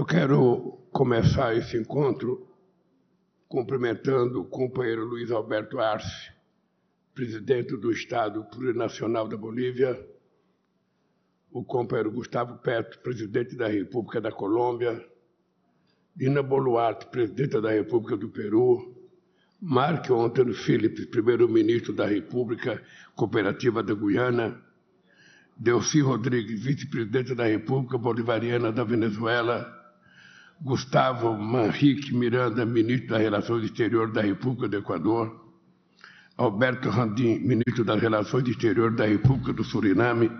Eu quero começar esse encontro cumprimentando o companheiro Luiz Alberto Arce, presidente do Estado Plurinacional da Bolívia, o companheiro Gustavo Petro, presidente da República da Colômbia, Dina Boluarte, presidenta da República do Peru, Marco Antônio Phillips, primeiro-ministro da República Cooperativa da Guiana, Delci Rodrigues, vice-presidente da República Bolivariana da Venezuela, Gustavo Manrique Miranda, ministro das Relações Exteriores da República do Equador, Alberto Randim, ministro das Relações Exteriores da República do Suriname,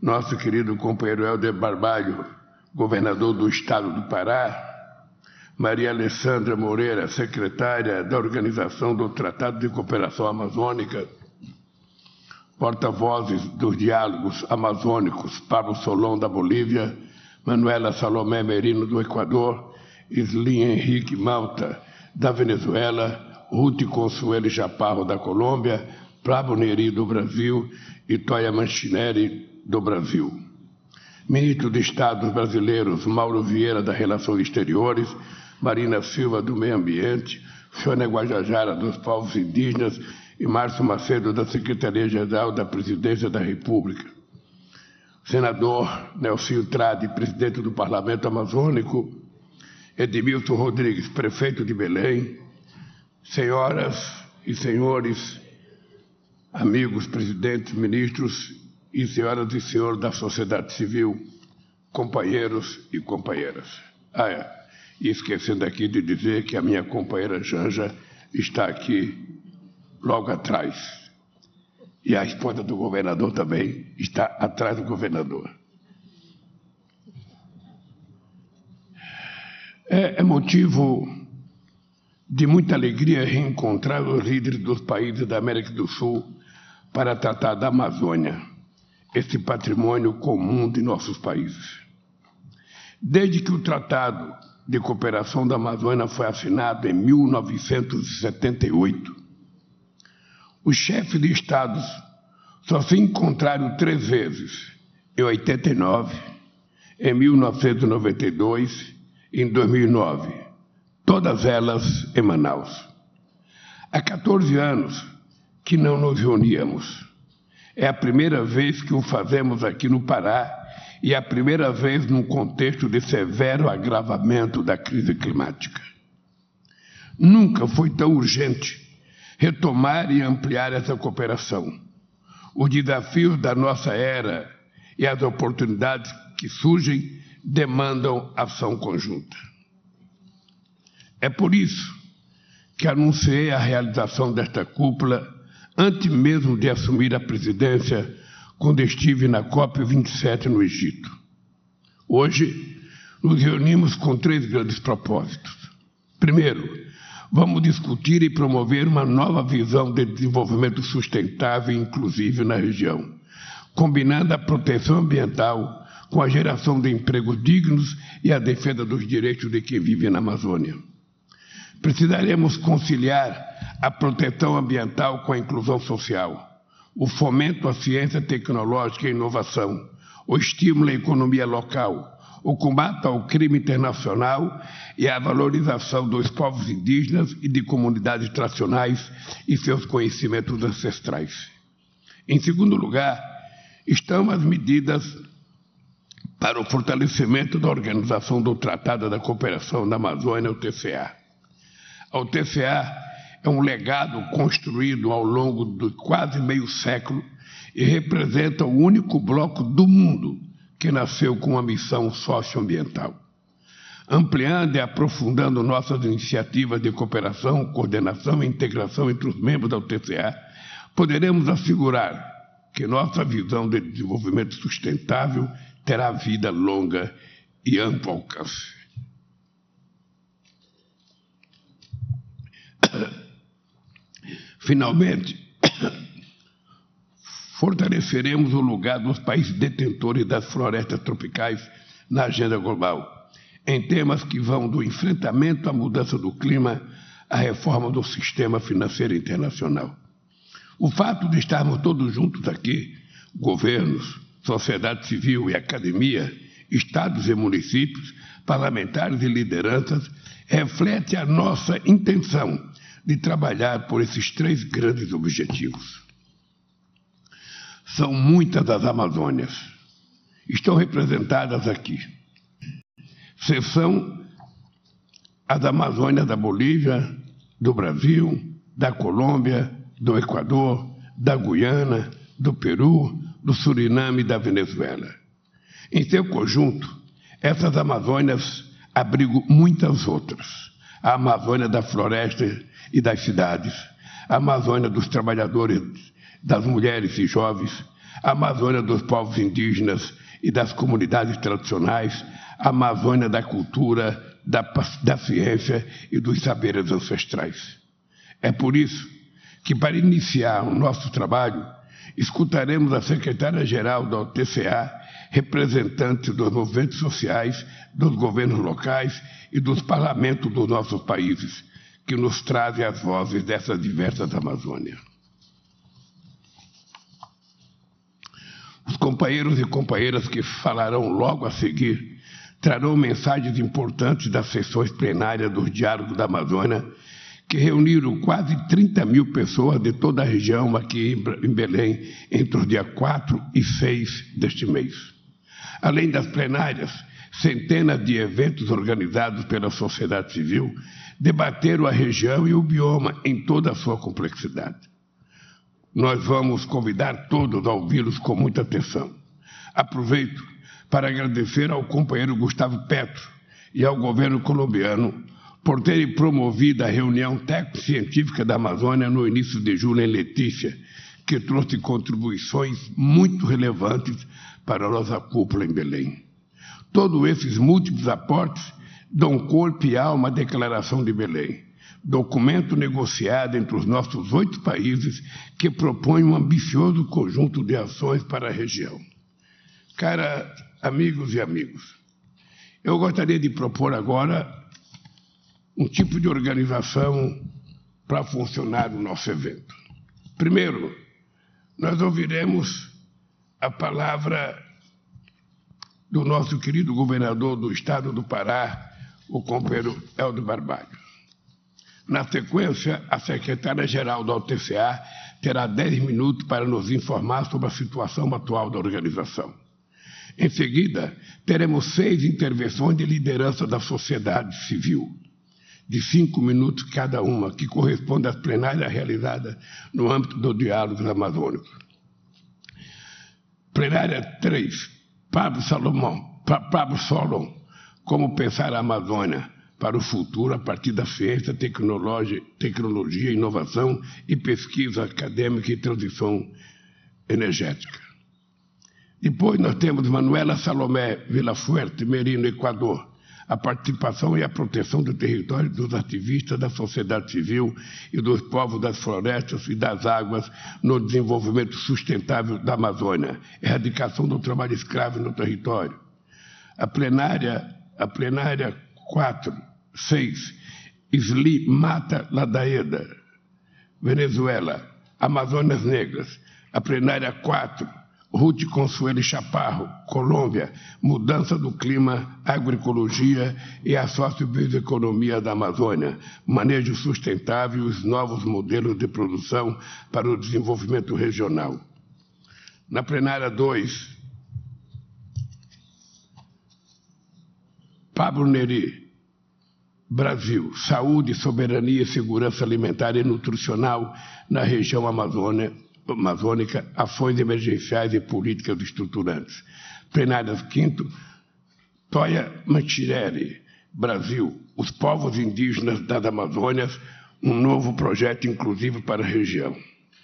nosso querido companheiro Helder Barbalho, governador do Estado do Pará, Maria Alessandra Moreira, secretária da Organização do Tratado de Cooperação Amazônica, porta-vozes dos diálogos amazônicos, Pablo Solon, da Bolívia, Manuela Salomé Merino, do Equador, Slim Henrique Malta, da Venezuela, Ruth Consuelo Chaparro, da Colômbia, Prabo Neri, do Brasil e Toya Manchineri, do Brasil. Ministro de Estados brasileiros, Mauro Vieira, das Relações Exteriores, Marina Silva, do Meio Ambiente, Sônia Guajajara, dos Povos Indígenas e Márcio Macedo, da Secretaria-Geral da Presidência da República senador Nelson Trade, presidente do Parlamento Amazônico, Edmilson Rodrigues, prefeito de Belém, senhoras e senhores, amigos, presidentes, ministros e senhoras e senhores da sociedade civil, companheiros e companheiras. Ah, é. E esquecendo aqui de dizer que a minha companheira Janja está aqui logo atrás e a esposa do governador também está atrás do governador. É, é motivo de muita alegria reencontrar os líderes dos países da América do Sul para tratar da Amazônia, esse patrimônio comum de nossos países. Desde que o Tratado de Cooperação da Amazônia foi assinado em 1978, os chefes de estados só se encontraram três vezes, em 89, em 1992 e em 2009, todas elas em Manaus. Há 14 anos que não nos reuníamos. É a primeira vez que o fazemos aqui no Pará e é a primeira vez num contexto de severo agravamento da crise climática. Nunca foi tão urgente retomar e ampliar essa cooperação. Os desafios da nossa era e as oportunidades que surgem demandam ação conjunta. É por isso que anunciei a realização desta cúpula antes mesmo de assumir a presidência, quando estive na COP27 no Egito. Hoje, nos reunimos com três grandes propósitos. Primeiro, vamos discutir e promover uma nova visão de desenvolvimento sustentável e inclusivo na região, combinando a proteção ambiental com a geração de empregos dignos e a defesa dos direitos de quem vive na Amazônia. Precisaremos conciliar a proteção ambiental com a inclusão social, o fomento à ciência tecnológica e inovação, o estímulo à economia local, o combate ao crime internacional e a valorização dos povos indígenas e de comunidades tradicionais e seus conhecimentos ancestrais. Em segundo lugar, estão as medidas para o fortalecimento da organização do Tratado da Cooperação da Amazônia, o TCA. O TCA é um legado construído ao longo de quase meio século e representa o único bloco do mundo que nasceu com uma missão socioambiental. Ampliando e aprofundando nossas iniciativas de cooperação, coordenação e integração entre os membros da UTCA, poderemos assegurar que nossa visão de desenvolvimento sustentável terá vida longa e amplo alcance. Finalmente, fortaleceremos o lugar dos países detentores das florestas tropicais na agenda global, em temas que vão do enfrentamento à mudança do clima à reforma do sistema financeiro internacional. O fato de estarmos todos juntos aqui, governos, sociedade civil e academia, estados e municípios, parlamentares e lideranças, reflete a nossa intenção de trabalhar por esses três grandes objetivos. São muitas as Amazônias. Estão representadas aqui. São as Amazônias da Bolívia, do Brasil, da Colômbia, do Equador, da Guiana, do Peru, do Suriname e da Venezuela. Em seu conjunto, essas Amazônias abrigam muitas outras. A Amazônia da floresta e das cidades, a Amazônia dos trabalhadores, das mulheres e jovens, a Amazônia dos povos indígenas e das comunidades tradicionais, a Amazônia da cultura, da, da ciência e dos saberes ancestrais. É por isso que, para iniciar o nosso trabalho, escutaremos a secretária-geral da OTCA, representantes dos movimentos sociais, dos governos locais e dos parlamentos dos nossos países, que nos trazem as vozes dessas diversas Amazônias. Os companheiros e companheiras que falarão logo a seguir trarão mensagens importantes das sessões plenárias dos Diálogos da Amazônia que reuniram quase 30 mil pessoas de toda a região aqui em Belém entre os dias 4 e 6 deste mês. Além das plenárias, centenas de eventos organizados pela sociedade civil debateram a região e o bioma em toda a sua complexidade. Nós vamos convidar todos a ouvi-los com muita atenção. Aproveito para agradecer ao companheiro Gustavo Petro e ao governo colombiano por terem promovido a reunião técnico-científica da Amazônia no início de julho em Letícia, que trouxe contribuições muito relevantes para a nossa cúpula em Belém. Todos esses múltiplos aportes dão corpo e alma à Declaração de Belém, documento negociado entre os nossos oito países que propõe um ambicioso conjunto de ações para a região. Cara, amigos e amigos, eu gostaria de propor agora um tipo de organização para funcionar o nosso evento. Primeiro, nós ouviremos a palavra do nosso querido governador do estado do Pará, o companheiro Helder Barbalho. Na sequência, a secretária-geral da UTCA terá 10 minutos para nos informar sobre a situação atual da organização. Em seguida, teremos seis intervenções de liderança da sociedade civil de cinco minutos cada uma, que corresponde às plenárias realizadas no âmbito do diálogo amazônico. Plenária 3, Pablo Salomão, Pablo Solon, como pensar a Amazônia para o futuro a partir da ciência, tecnologia, tecnologia, inovação e pesquisa acadêmica e transição energética. Depois nós temos Manuela Salomé Vilafuerte, Merino, Equador, a participação e a proteção do território dos ativistas da sociedade civil e dos povos das florestas e das águas no desenvolvimento sustentável da Amazônia, erradicação do trabalho escravo no território. A plenária, a plenária 4, 6, Isli Mata Ladaeda, Venezuela, Amazônias Negras. A plenária 4, Ruth Consuelo Chaparro, Colômbia, Mudança do Clima, Agroecologia e a Sociobioeconomia da Amazônia, Manejo Sustentável e os Novos Modelos de Produção para o Desenvolvimento Regional. Na plenária 2, Pablo Neri, Brasil, Saúde, Soberania Segurança Alimentar e Nutricional na região Amazônia, amazônica, ações emergenciais e políticas estruturantes. Plenárias quinto, Toya Mantirelli, Brasil, os povos indígenas das Amazônias, um novo projeto inclusivo para a região.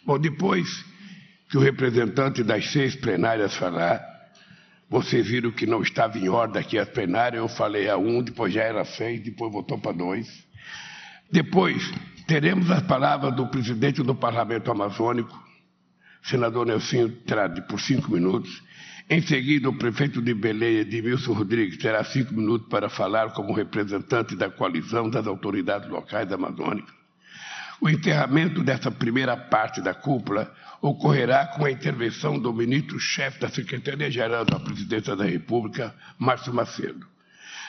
Bom, depois que o representante das seis plenárias falar, vocês viram que não estava em ordem aqui as plenárias, eu falei a um, depois já era seis, depois voltou para dois. Depois, teremos as palavras do presidente do Parlamento Amazônico, senador Nelsinho terá por cinco minutos. Em seguida, o prefeito de Belém, Edmilson Rodrigues, terá cinco minutos para falar como representante da coalizão das autoridades locais amazônicas. O encerramento dessa primeira parte da cúpula ocorrerá com a intervenção do ministro-chefe da Secretaria-Geral da Presidência da República, Márcio Macedo.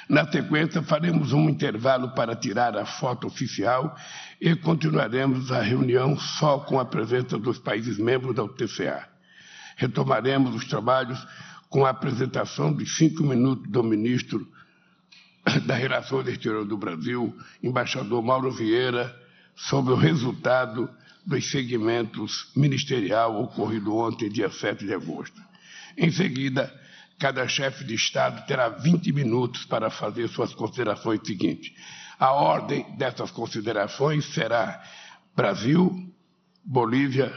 Na sequência, faremos um intervalo para tirar a foto oficial e continuaremos a reunião só com a presença dos países membros da UTCA. Retomaremos os trabalhos com a apresentação de cinco minutos do ministro da Relações Exteriores do Brasil, embaixador Mauro Vieira, sobre o resultado dos segmentos ministerial ocorrido ontem, dia 7 de agosto. Em seguida, cada chefe de Estado terá 20 minutos para fazer suas considerações seguintes. A ordem dessas considerações será Brasil, Bolívia,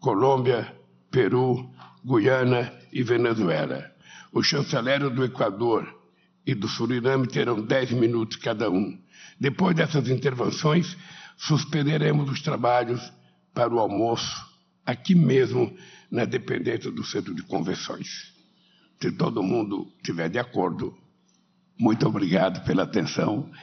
Colômbia, Peru, Guiana e Venezuela. O chanceler do Equador e do Suriname terão 10 minutos cada um. Depois dessas intervenções, suspenderemos os trabalhos para o almoço aqui mesmo na dependência do centro de convenções. Se todo mundo estiver de acordo, muito obrigado pela atenção